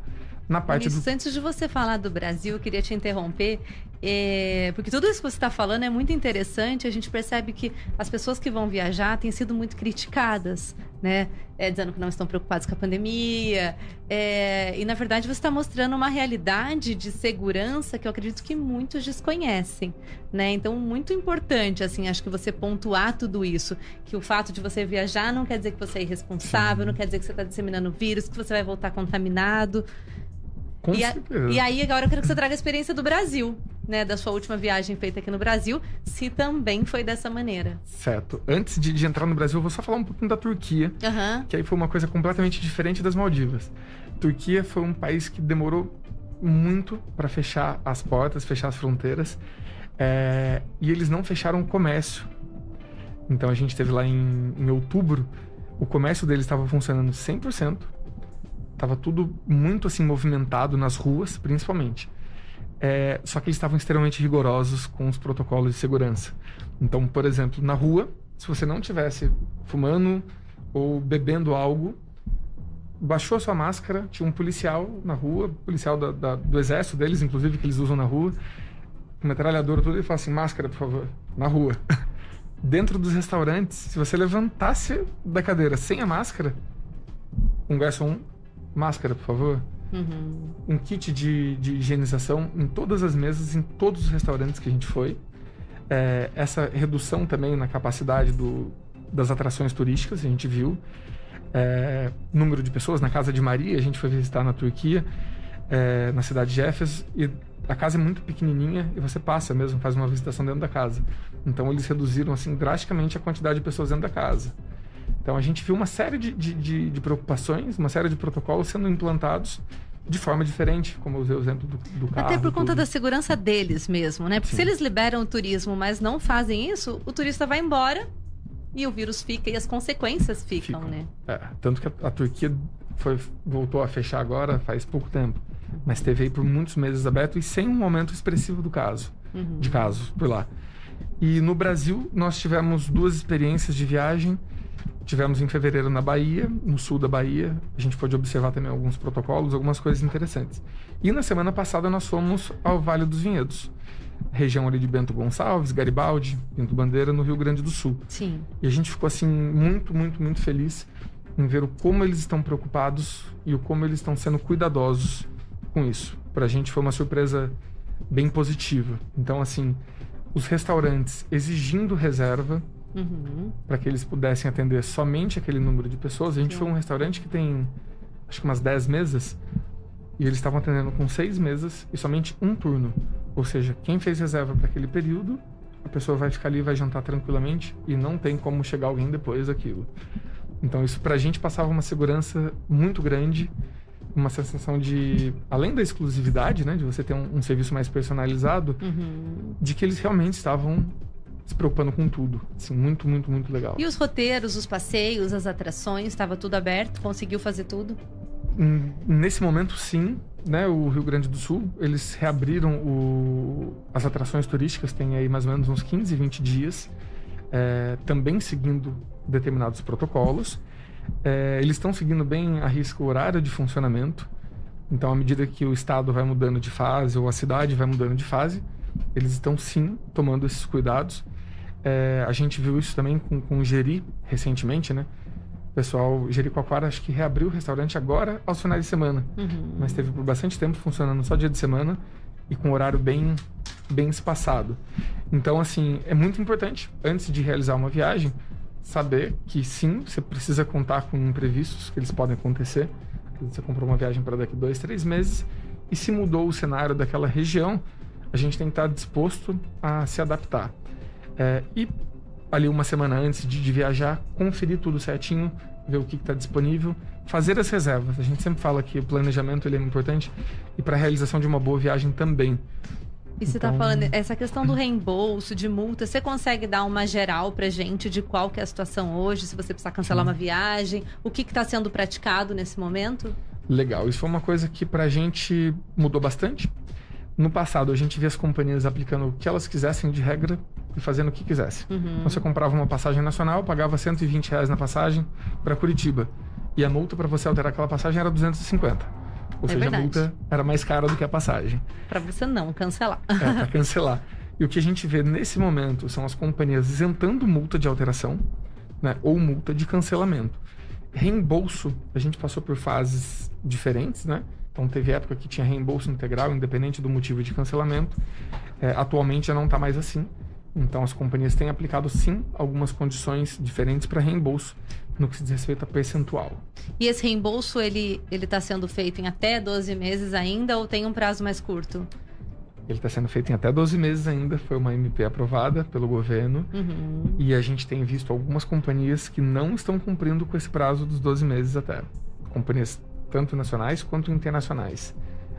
Na parte Vinícius, do... antes de você falar do Brasil, eu queria te interromper, é, porque tudo isso que você está falando é muito interessante. A gente percebe que as pessoas que vão viajar têm sido muito criticadas, né? É, dizendo que não estão preocupadas com a pandemia. é, e, na verdade, você está mostrando uma realidade de segurança que eu acredito que muitos desconhecem, né? Então, muito importante, assim, acho que você pontuar tudo isso. Que o fato de você viajar não quer dizer que você é irresponsável, não quer dizer que você está disseminando vírus, que você vai voltar contaminado. Com E, a- certeza. e aí, agora eu quero que você traga a experiência do Brasil, né? Da sua última viagem feita aqui no Brasil, se também foi dessa maneira. Certo. Antes de, de entrar no Brasil, eu vou só falar um pouquinho da Turquia, Aham. que aí foi uma coisa completamente diferente das Maldivas. Turquia foi um país que demorou muito para fechar as portas, fechar as fronteiras, é, e eles não fecharam o comércio. Então a gente teve lá em, em outubro, o comércio deles estava funcionando 100%, estava tudo muito assim movimentado nas ruas, principalmente. É, só que eles estavam extremamente rigorosos com os protocolos de segurança. Então, por exemplo, na rua, se você não tivesse fumando ou bebendo algo, baixou a sua máscara, tinha um policial na rua, policial da- da- do exército deles, inclusive, que eles usam na rua, com metralhadora tudo, e fala assim, máscara, por favor, na rua. Dentro dos restaurantes, se você levantasse da cadeira sem a máscara, um garçom, máscara, por favor Uhum. um kit de, de higienização em todas as mesas, em todos os restaurantes que a gente foi. É, essa redução também na capacidade do, das atrações turísticas, a gente viu. É, número de pessoas na Casa de Maria, a gente foi visitar na Turquia, é, na cidade de Éfeso, e a casa é muito pequenininha e você passa mesmo, faz uma visitação dentro da casa. Então eles reduziram assim drasticamente a quantidade de pessoas dentro da casa. Então a gente viu uma série de, de, de, de preocupações, uma série de protocolos sendo implantados de forma diferente, como eu usei o exemplo do, do carro. Até por conta tudo. da segurança deles mesmo, né? Porque Sim. se eles liberam o turismo, mas não fazem isso, o turista vai embora e o vírus fica e as consequências ficam, Ficam. né? É, tanto que a, a Turquia foi, voltou a fechar agora faz pouco tempo. Mas teve aí por muitos meses aberto e sem um aumento expressivo do caso, Uhum. de casos por lá. E no Brasil, nós tivemos duas experiências de viagem. Tivemos em fevereiro na Bahia, no sul da Bahia. A gente pôde observar também alguns protocolos, algumas coisas interessantes. E na semana passada nós fomos ao Vale dos Vinhedos, região ali de Bento Gonçalves, Garibaldi, Pinto Bandeira, no Rio Grande do Sul. Sim. E a gente ficou assim muito, muito, muito feliz em ver o como eles estão preocupados e o como eles estão sendo cuidadosos com isso. Pra gente foi uma surpresa bem positiva. Então assim, os restaurantes exigindo reserva Uhum. para que eles pudessem atender somente aquele número de pessoas. A gente Sim. foi a um restaurante que tem acho que umas 10 mesas e eles estavam atendendo com seis mesas e somente um turno. Ou seja, quem fez reserva para aquele período, a pessoa vai ficar ali, vai jantar tranquilamente e não tem como chegar alguém depois daquilo. Então isso pra gente passava uma segurança muito grande, uma sensação de, além da exclusividade, né, de você ter um, um serviço mais personalizado, Uhum. de que eles realmente estavam se preocupando com tudo. Assim, muito, muito, muito legal. E os roteiros, os passeios, as atrações, estava tudo aberto? Conseguiu fazer tudo? Hum, Nesse momento, sim. Né, o Rio Grande do Sul, eles reabriram o- as atrações turísticas, tem aí mais ou menos uns 15, 20 dias, é, também seguindo determinados protocolos. É, eles estão seguindo bem a risca o horário de funcionamento. Então, à medida que o estado vai mudando de fase ou a cidade vai mudando de fase, eles estão sim tomando esses cuidados. É, a gente viu isso também com, com o Geri recentemente, né? O pessoal, Jericoacoara, acho que reabriu o restaurante agora aos finais de semana. Uhum. Mas teve por bastante tempo funcionando só dia de semana e com horário bem, bem espaçado. Então, assim, é muito importante, antes de realizar uma viagem, saber que sim, você precisa contar com imprevistos, que eles podem acontecer. Você comprou uma viagem para daqui dois, três meses, e se mudou o cenário daquela região, a gente tem que estar disposto a se adaptar. É, e ali uma semana antes de, de, viajar, conferir tudo certinho, ver o que está disponível, fazer as reservas. A gente sempre fala que o planejamento ele é importante e para a realização de uma boa viagem também. E você está então... falando, essa questão do reembolso, de multa, você consegue dar uma geral pra gente de qual que é a situação hoje, se você precisar cancelar Sim. uma viagem, o que está sendo praticado nesse momento? Legal, isso foi uma coisa que pra gente mudou bastante. No passado, a gente via as companhias aplicando o que elas quisessem de regra e fazendo o que quisesse. Uhum. Então, você comprava uma passagem nacional, pagava 120 reais na passagem para Curitiba. E a multa para você alterar aquela passagem era 250. Ou é seja, verdade. a multa era mais cara do que a passagem. Para você não cancelar. É, para cancelar. E o que a gente vê nesse momento são as companhias isentando multa de alteração né, ou multa de cancelamento. Reembolso, a gente passou por fases diferentes, né? Então teve época que tinha reembolso integral, independente do motivo de cancelamento. É, atualmente já não está mais assim. Então as companhias têm aplicado sim algumas condições diferentes para reembolso no que se diz respeito a percentual. E esse reembolso ele ele está sendo feito em até 12 meses ainda ou tem um prazo mais curto? Ele está sendo feito em até 12 meses ainda, foi uma MP aprovada pelo governo. Uhum. E a gente tem visto algumas companhias que não estão cumprindo com esse prazo dos 12 meses até. Companhias tanto nacionais quanto internacionais.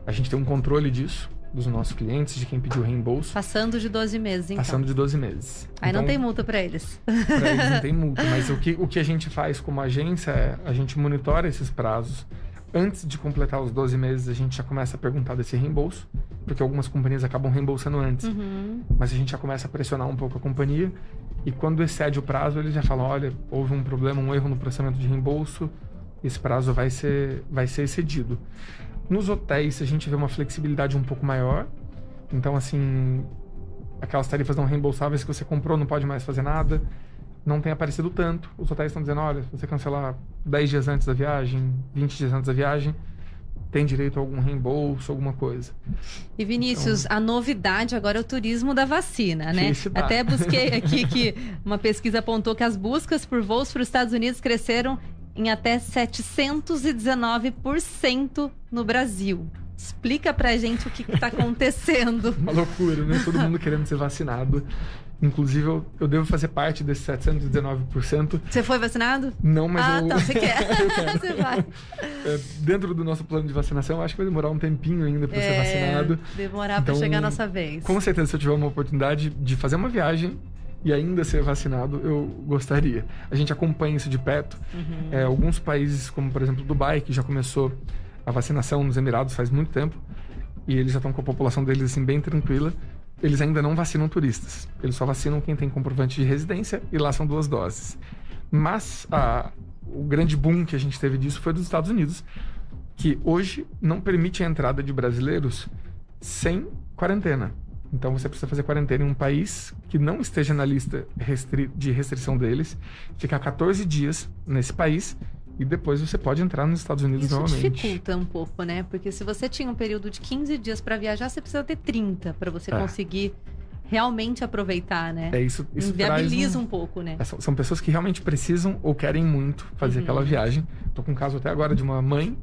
A gente tem um controle disso, dos nossos clientes, de quem pediu reembolso. Passando de 12 meses, então. Passando de 12 meses. Aí então, não tem multa para eles. Para eles não tem multa, mas o que, o que a gente faz como agência é a gente monitora esses prazos. Antes de completar os 12 meses, a gente já começa a perguntar desse reembolso, porque algumas companhias acabam reembolsando antes. Uhum. Mas a gente já começa a pressionar um pouco a companhia e quando excede o prazo, eles já falam: olha, houve um problema, um erro no processamento de reembolso, esse prazo vai ser, vai ser excedido. Nos hotéis, a gente vê uma flexibilidade um pouco maior. Então, assim, aquelas tarifas não reembolsáveis que você comprou, não pode mais fazer nada. Não tem aparecido tanto. Os hotéis estão dizendo, olha, se você cancelar 10 dias antes da viagem, 20 dias antes da viagem, tem direito a algum reembolso, alguma coisa. E Vinícius, então, a novidade agora é o turismo da vacina, né? Até busquei aqui que uma pesquisa apontou que as buscas por voos para os Estados Unidos cresceram em até 719% no Brasil. Explica pra gente o que, está acontecendo. Uma loucura, né? Todo mundo querendo ser vacinado. Inclusive, eu, eu devo fazer parte desses 719%. Você foi vacinado? Não, mas ah, eu... tá, você quer. você vai. É, dentro do nosso plano de vacinação, acho que vai demorar um tempinho ainda para é, ser vacinado. Demorar então, para chegar a nossa vez. Com certeza, se eu tiver uma oportunidade de fazer uma viagem e ainda ser vacinado, eu gostaria. A gente acompanha isso de perto. Uhum. É, alguns países, como por exemplo Dubai, que já começou a vacinação nos Emirados faz muito tempo, e eles já estão com a população deles assim bem tranquila. Eles ainda não vacinam turistas. Eles só vacinam quem tem comprovante de residência e lá são duas doses. Mas a, o grande boom que a gente teve disso foi dos Estados Unidos, que hoje não permite a entrada de brasileiros sem quarentena. Então você precisa fazer quarentena em um país que não esteja na lista restri de restrição deles, ficar 14 dias nesse país e depois você pode entrar nos Estados Unidos Isso novamente. Isso dificulta um pouco, né? Porque se você tinha um período de 15 dias para viajar, você precisa ter 30 para você é. conseguir realmente aproveitar, né? É isso, isso Inviabiliza um... um... pouco, né? É, são pessoas que realmente precisam ou querem muito fazer uhum. aquela viagem. Tô com um caso até agora de uma mãe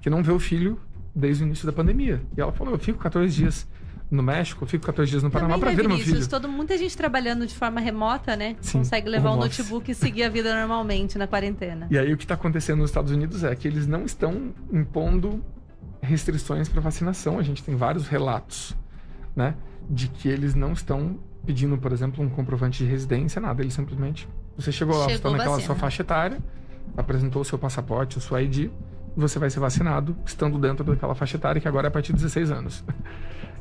que não vê o filho desde o início da pandemia. E ela falou: "Eu fico 14 dias no México, fico 14 dias no Panamá para ver meu filho. Todo, muita gente trabalhando de forma remota, né? Sim, consegue levar o um notebook e seguir a vida normalmente na quarentena. E aí o que está acontecendo nos Estados Unidos é que eles não estão impondo restrições para vacinação. A gente tem vários relatos, né? De que eles não estão pedindo, por exemplo, um comprovante de residência, nada. Eles simplesmente... Você chegou lá, você está naquela vacina. sua faixa etária, apresentou o seu passaporte, o seu ID, você vai ser vacinado estando dentro daquela faixa etária, que agora é a partir de 16 anos.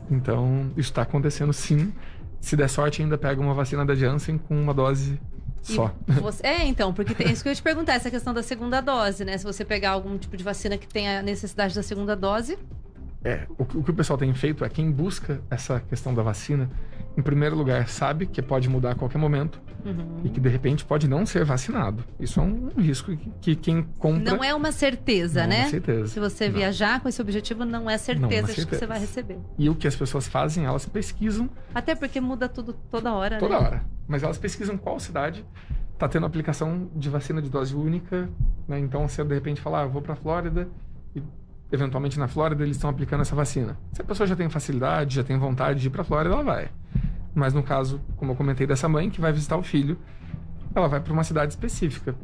Então, isso está acontecendo sim. Se der sorte, ainda pega uma vacina da Janssen com uma dose só. Você... É, então, porque tem isso que eu ia te perguntar, essa questão da segunda dose, né? Se você pegar algum tipo de vacina que tenha necessidade da segunda dose. É, o, o que o pessoal tem feito é quem busca essa questão da vacina, em primeiro lugar, sabe que pode mudar a qualquer momento Uhum. e que de repente pode não ser vacinado. Isso é um risco que, que quem compra. Não é uma certeza, Não é né? uma certeza. Se você Não. viajar com esse objetivo, não é certeza Não é de que você certeza. vai receber. E o que as pessoas fazem, elas pesquisam Até porque muda tudo toda hora, toda né? hora. Mas elas pesquisam qual cidade está tendo aplicação de vacina de dose única. Né? Então, você de repente fala, ah, eu vou para Flórida e eventualmente na Flórida eles estão aplicando essa vacina. Se a pessoa já tem facilidade, já tem vontade de ir para Flórida, ela vai. Mas no caso, como eu comentei dessa mãe que vai visitar o filho, ela vai para uma cidade específica.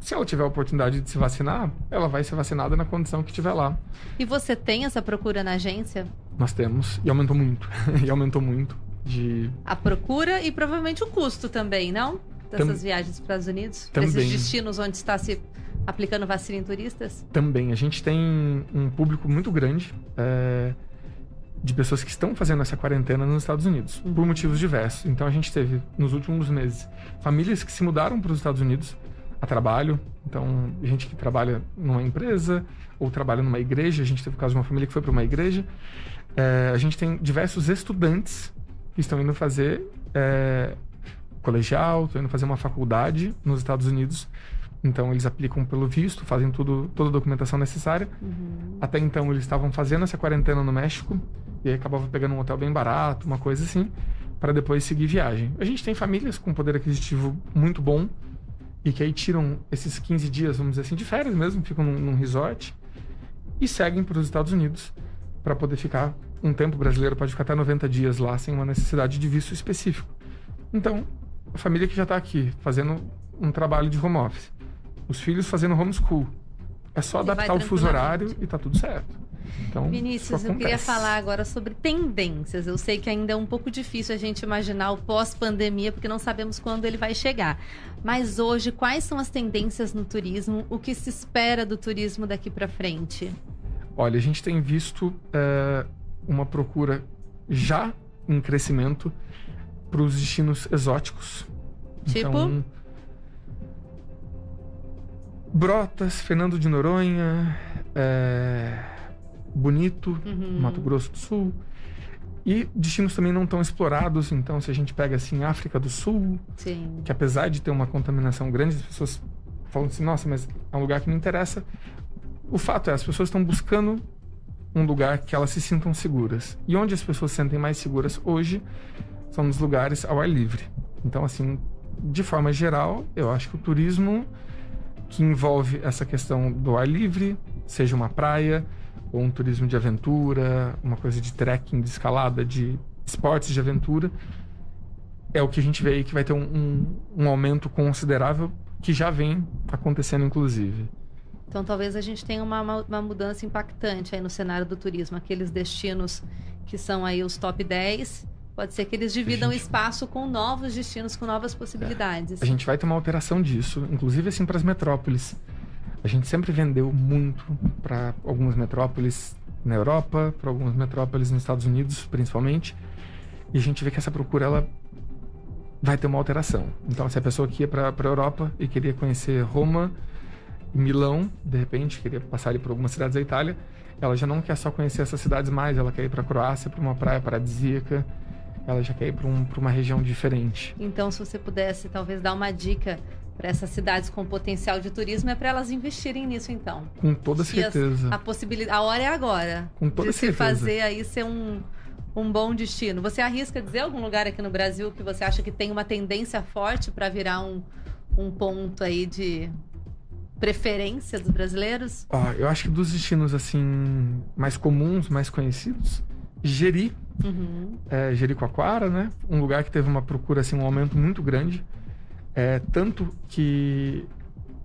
Se ela tiver a oportunidade de se vacinar, ela vai ser vacinada na condição que tiver lá. E você tem essa procura na agência? Nós temos e aumentou muito, e aumentou muito de A procura e provavelmente o custo também, não? Dessas Tam- viagens para os Estados Unidos? Também. Desses destinos onde está se aplicando vacina em turistas? Também, a gente tem um público muito grande é, de pessoas que estão fazendo essa quarentena nos Estados Unidos, Uhum. por motivos diversos. Então a gente teve, nos últimos meses, famílias que se mudaram para os Estados Unidos a trabalho. Então, gente que trabalha numa empresa ou trabalha numa igreja. A gente teve o caso de uma família que foi para uma igreja. É, a gente tem diversos estudantes que estão indo fazer é, colegial, estão indo fazer uma faculdade nos Estados Unidos. Então, eles aplicam pelo visto, fazem tudo, toda a documentação necessária. Uhum. Até então, eles estavam fazendo essa quarentena no México e aí acabava pegando um hotel bem barato, uma coisa assim, para depois seguir viagem. A gente tem famílias com poder aquisitivo muito bom e que aí tiram esses 15 dias, vamos dizer assim, de férias mesmo, ficam num, num resort e seguem para os Estados Unidos para poder ficar um tempo. Brasileiro pode ficar até 90 dias lá sem uma necessidade de visto específico. Então, a família que já está aqui fazendo um trabalho de home office, os filhos fazendo homeschool, é só vai adaptar o fuso horário e tá tudo certo. Então, Vinícius, eu queria falar agora sobre tendências. Eu sei que ainda é um pouco difícil a gente imaginar o pós-pandemia, porque não sabemos quando ele vai chegar. Mas hoje, quais são as tendências no turismo? O que se espera do turismo daqui para frente? Olha, a gente tem visto é, uma procura já em crescimento para os destinos exóticos. Tipo? Então, Brotas, Fernando de Noronha, é, Bonito, Uhum. Mato Grosso do Sul. E destinos também não tão explorados. Então, se a gente pega assim, África do Sul, Sim. que apesar de ter uma contaminação grande, as pessoas falam assim, nossa, mas é um lugar que me interessa. O fato é, as pessoas estão buscando um lugar que elas se sintam seguras. E onde as pessoas se sentem mais seguras hoje são nos lugares ao ar livre. Então, assim, de forma geral, eu acho que o turismo que envolve essa questão do ar livre, seja uma praia, ou um turismo de aventura, uma coisa de trekking, de escalada, de esportes de aventura, é o que a gente vê aí que vai ter um, um, um aumento considerável que já vem acontecendo, inclusive. Então, talvez a gente tenha uma, uma- mudança impactante aí no cenário do turismo. Aqueles destinos que são aí os top 10, pode ser que eles dividam gente- espaço com novos destinos, com novas possibilidades. A gente vai ter uma alteração disso, inclusive assim para as metrópoles. A gente sempre vendeu muito para algumas metrópoles na Europa, para algumas metrópoles nos Estados Unidos, principalmente. E a gente vê que essa procura ela vai ter uma alteração. Então, se a pessoa que ia para a Europa e queria conhecer Roma, Milão, de repente, queria passar ali por algumas cidades da Itália, ela já não quer só conhecer essas cidades mais, ela quer ir para a Croácia, para uma praia paradisíaca, ela já quer ir para um, uma região diferente. Então, se você pudesse talvez dar uma dica para essas cidades com potencial de turismo, é para elas investirem nisso, então. Com toda Se as- certeza. A possibilidade, a hora é agora. Com toda de se certeza. fazer aí ser um, um bom destino. Você arrisca dizer algum lugar aqui no Brasil que você acha que tem uma tendência forte para virar um, um ponto aí de preferência dos brasileiros? Ó, eu acho que dos destinos assim mais comuns, mais conhecidos, Jeri, Uhum. é, Jericoacoara, né? Um lugar que teve uma procura assim, um aumento muito grande, é, tanto que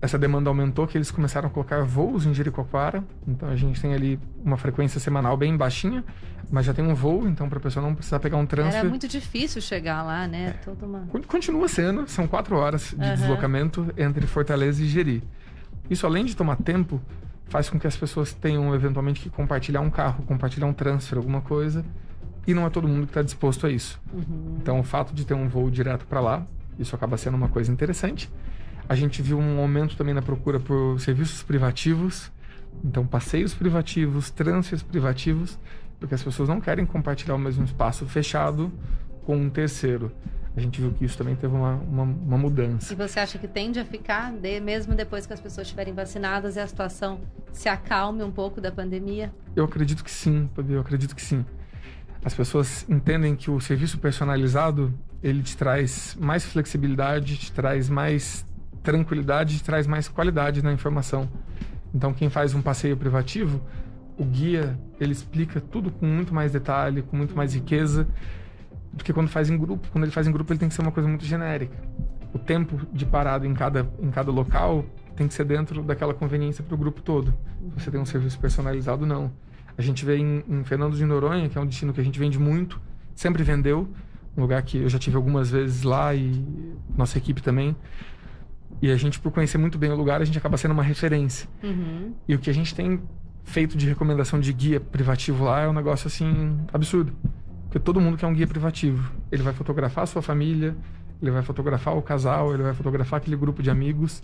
essa demanda aumentou que eles começaram a colocar voos em Jericoacoara. Então a gente tem ali uma frequência semanal bem baixinha, mas já tem um voo, então para a pessoa não precisar pegar um transfer. Era muito difícil chegar lá, né? Toda uma... Con- Continua sendo, são quatro horas de Aham. deslocamento entre Fortaleza e Jeri. Isso, além de tomar tempo, faz com que as pessoas tenham eventualmente que compartilhar um carro, compartilhar um transfer, alguma coisa. E não é todo mundo que está disposto a isso. Uhum. Então, o fato de ter um voo direto para lá, isso acaba sendo uma coisa interessante. A gente viu um aumento também na procura por serviços privativos. Então, passeios privativos, transfers privativos, porque as pessoas não querem compartilhar o mesmo espaço fechado com um terceiro. A gente viu que isso também teve uma, uma, uma mudança. E você acha que tende a ficar, de, mesmo depois que as pessoas estiverem vacinadas e a situação se acalme um pouco da pandemia? Eu acredito que sim, eu acredito que sim. As pessoas entendem que o serviço personalizado ele te traz mais flexibilidade, te traz mais tranquilidade, te traz mais qualidade na informação. Então, quem faz um passeio privativo, o guia ele explica tudo com muito mais detalhe, com muito mais riqueza do que quando faz em grupo. Quando ele faz em grupo, ele tem que ser uma coisa muito genérica. O tempo de parado em cada, em cada local tem que ser dentro daquela conveniência para o grupo todo. Se você tem um serviço personalizado, não. A gente vê em, em Fernando de Noronha, que é um destino que a gente vende muito, sempre vendeu, um lugar que eu já tive algumas vezes lá e nossa equipe também. E a gente, por conhecer muito bem o lugar, a gente acaba sendo uma referência. Uhum. E o que a gente tem feito de recomendação de guia privativo lá é um negócio assim absurdo. Porque todo mundo quer um guia privativo. Ele vai fotografar a sua família, ele vai fotografar o casal, ele vai fotografar aquele grupo de amigos,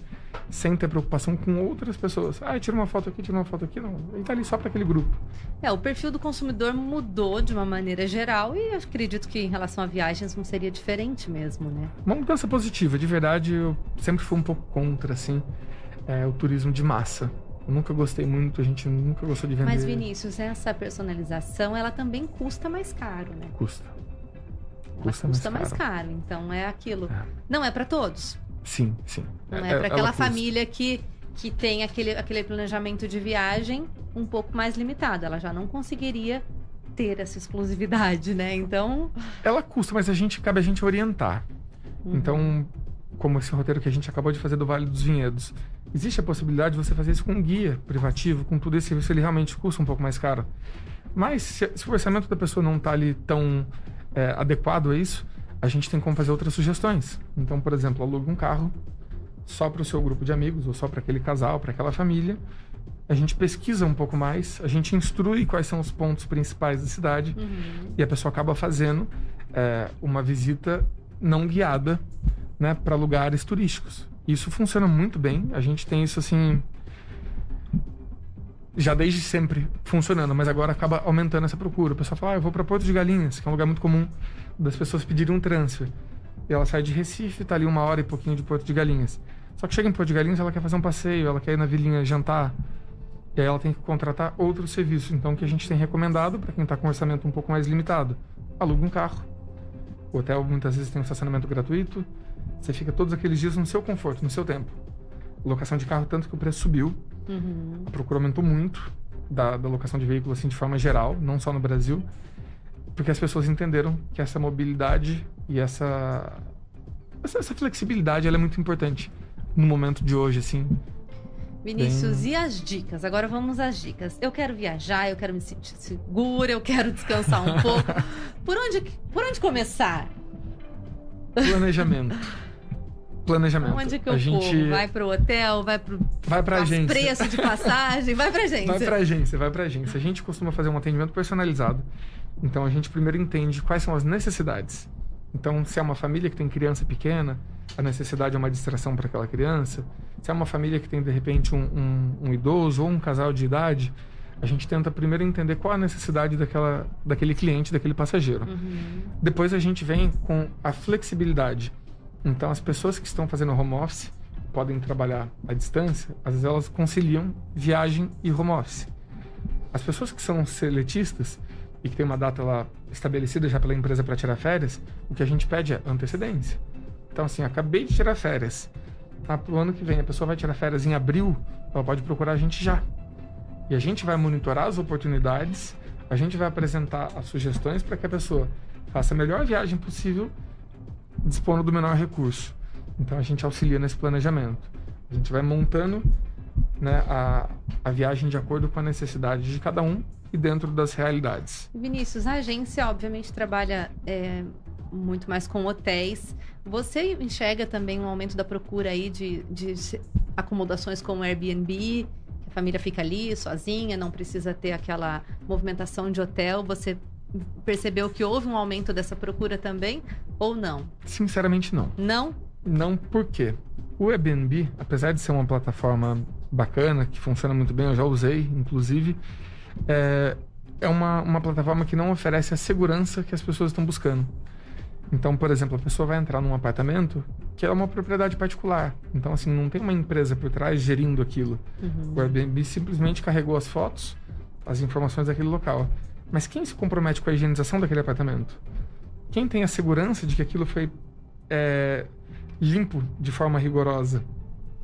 sem ter preocupação com outras pessoas. Ah, tira uma foto aqui, tira uma foto aqui. Não, ele tá ali só para aquele grupo. É, o perfil do consumidor mudou de uma maneira geral e acredito que em relação a viagens não seria diferente mesmo, né? Uma mudança positiva. De verdade, eu sempre fui um pouco contra, assim, é, o turismo de massa. Eu nunca gostei muito, a gente nunca gostou de vender. Mas Vinícius, essa personalização, ela também custa mais caro, né? Custa. Custa, custa mais, mais caro. caro. Então é aquilo. É. Não é para todos. Sim, sim. Não é, É- para ela aquela custa. família que, que tem aquele, aquele planejamento de viagem um pouco mais limitado. Ela já não conseguiria ter essa exclusividade, né? Então. Ela custa, mas a gente cabe a gente orientar. uhum. Então, como esse roteiro que a gente acabou de fazer do Vale dos Vinhedos, existe a possibilidade de você fazer isso com um guia privativo, com tudo esse serviço, ele realmente custa um pouco mais caro. Mas se, se o orçamento da pessoa não está ali tão é, adequado a isso, a gente tem como fazer outras sugestões. Então, por exemplo, aluga um carro só para o seu grupo de amigos ou só para aquele casal, para aquela família. A gente pesquisa um pouco mais, a gente instrui quais são os pontos principais da cidade Uhum. e a pessoa acaba fazendo é, uma visita não guiada né, para lugares turísticos. Isso funciona muito bem. A gente tem isso assim já desde sempre funcionando, mas agora acaba aumentando essa procura. O pessoal fala, ah, eu vou para Porto de Galinhas, que é um lugar muito comum das pessoas pedirem um transfer. E ela sai de Recife, tá ali uma hora e pouquinho de Porto de Galinhas. Só que chega em Porto de Galinhas, ela quer fazer um passeio, ela quer ir na vilinha jantar. E aí ela tem que contratar outro serviço. Então, o que a gente tem recomendado para quem está com orçamento um pouco mais limitado? Aluga um carro. O hotel muitas vezes tem um estacionamento gratuito. Você fica todos aqueles dias no seu conforto, no seu tempo. Locação de carro, tanto que o preço subiu. Uhum. A procura aumentou muito da, da locação de veículos assim, de forma geral, não só no Brasil. Porque as pessoas entenderam que essa mobilidade e essa, essa, essa flexibilidade ela é muito importante no momento de hoje, assim. Vinícius, Bem- e as dicas? Agora vamos às dicas. Eu quero viajar, eu quero me sentir segura, eu quero descansar um pouco. Por onde, por onde começar? Planejamento. Planejamento. Onde que a eu gente corro? Vai pro hotel, vai pro vai pra agência. preço de passagem, vai pra agência. Vai pra agência, vai pra agência. A gente costuma fazer um atendimento personalizado. Então a gente primeiro entende quais são as necessidades. Então, se é uma família que tem criança pequena, a necessidade é uma distração para aquela criança. Se é uma família que tem, de repente, um, um- um idoso ou um casal de idade, a gente tenta primeiro entender qual a necessidade daquela, daquele cliente, daquele passageiro. Uhum. Depois a gente vem com a flexibilidade. Então, as pessoas que estão fazendo home office podem trabalhar à distância, às vezes elas conciliam viagem e home office. As pessoas que são seletistas e que tem uma data lá estabelecida já pela empresa para tirar férias, o que a gente pede é antecedência. Então, assim, acabei de tirar férias. Ah, pro ano que vem, a pessoa vai tirar férias em abril, ela pode procurar a gente já. E a gente vai monitorar as oportunidades, a gente vai apresentar as sugestões para que a pessoa faça a melhor viagem possível, dispondo do menor recurso. Então a gente auxilia nesse planejamento. A gente vai montando né, a, a viagem de acordo com a necessidade de cada um e dentro das realidades. Vinícius, a agência obviamente trabalha é, muito mais com hotéis. Você enxerga também um aumento da procura aí de, de acomodações como Airbnb, a família fica ali sozinha, não precisa ter aquela movimentação de hotel. Você percebeu que houve um aumento dessa procura também ou não? Sinceramente, não. Não? Não por quê? O Airbnb, apesar de ser uma plataforma bacana, que funciona muito bem, eu já usei, inclusive, é, é uma, uma plataforma que não oferece a segurança que as pessoas estão buscando. Então, por exemplo, a pessoa vai entrar num apartamento que é uma propriedade particular. Então, assim, não tem uma empresa por trás gerindo aquilo. Uhum. O Airbnb simplesmente carregou as fotos, as informações daquele local. Mas quem se compromete com a higienização daquele apartamento? Quem tem a segurança de que aquilo foi é, limpo de forma rigorosa?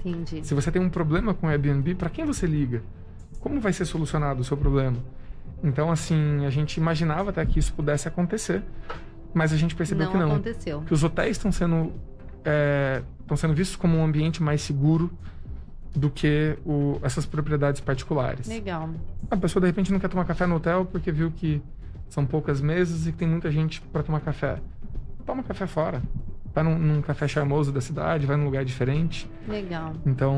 Entendi. Se você tem um problema com o Airbnb, para quem você liga? Como vai ser solucionado o seu problema? Então, assim, a gente imaginava até que isso pudesse acontecer, mas a gente percebeu Não que não. aconteceu. Que os hotéis estão sendo é, estão sendo vistos como um ambiente mais seguro do que o- essas propriedades particulares. Legal. A pessoa de repente não quer tomar café no hotel porque viu que são poucas mesas e que tem muita gente para tomar café. Toma café fora. Vai num, num café charmoso da cidade, vai num lugar diferente. Legal. Então,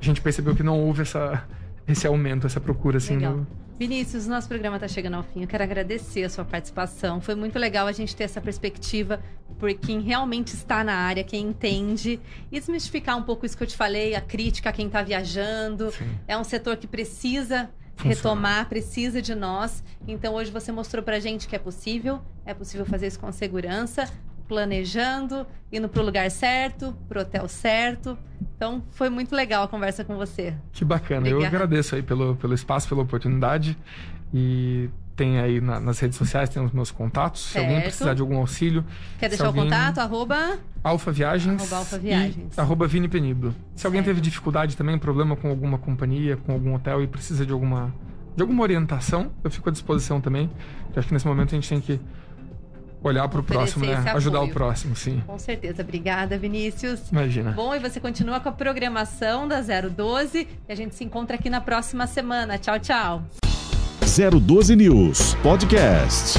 a gente percebeu que não houve essa, esse aumento, essa procura assim. Legal. Vinícius, nosso programa está chegando ao fim. Eu quero agradecer a sua participação. Foi muito legal a gente ter essa perspectiva por quem realmente está na área, quem entende. E desmistificar um pouco isso que eu te falei, a crítica a quem está viajando. Sim. É um setor que precisa Funciona. retomar, precisa de nós. Então hoje você mostrou pra gente que é possível, é possível fazer isso com segurança, planejando, indo pro lugar certo, pro hotel certo. Então foi muito legal a conversa com você. Que bacana. Eu Obrigada. agradeço aí pelo, pelo espaço, pela oportunidade. E tem aí na- nas redes sociais, tem os meus contatos. Se alguém Certo. precisar de algum auxílio, Quer deixar alguém- o contato? Arroba. Alfa Viagens. Arroba Alfa Viagens. E arroba Vini Penido. Se alguém Certo. teve dificuldade também, problema com alguma companhia, com algum hotel e precisa de alguma, de alguma orientação, eu fico à disposição também. Eu acho que nesse momento a gente tem que olhar para o próximo, né? Ajudar o próximo, sim. Com certeza. Obrigada, Vinícius. Imagina. Bom, e você continua com a programação da 012 e a gente se encontra aqui na próxima semana. Tchau, tchau. 012 News Podcast.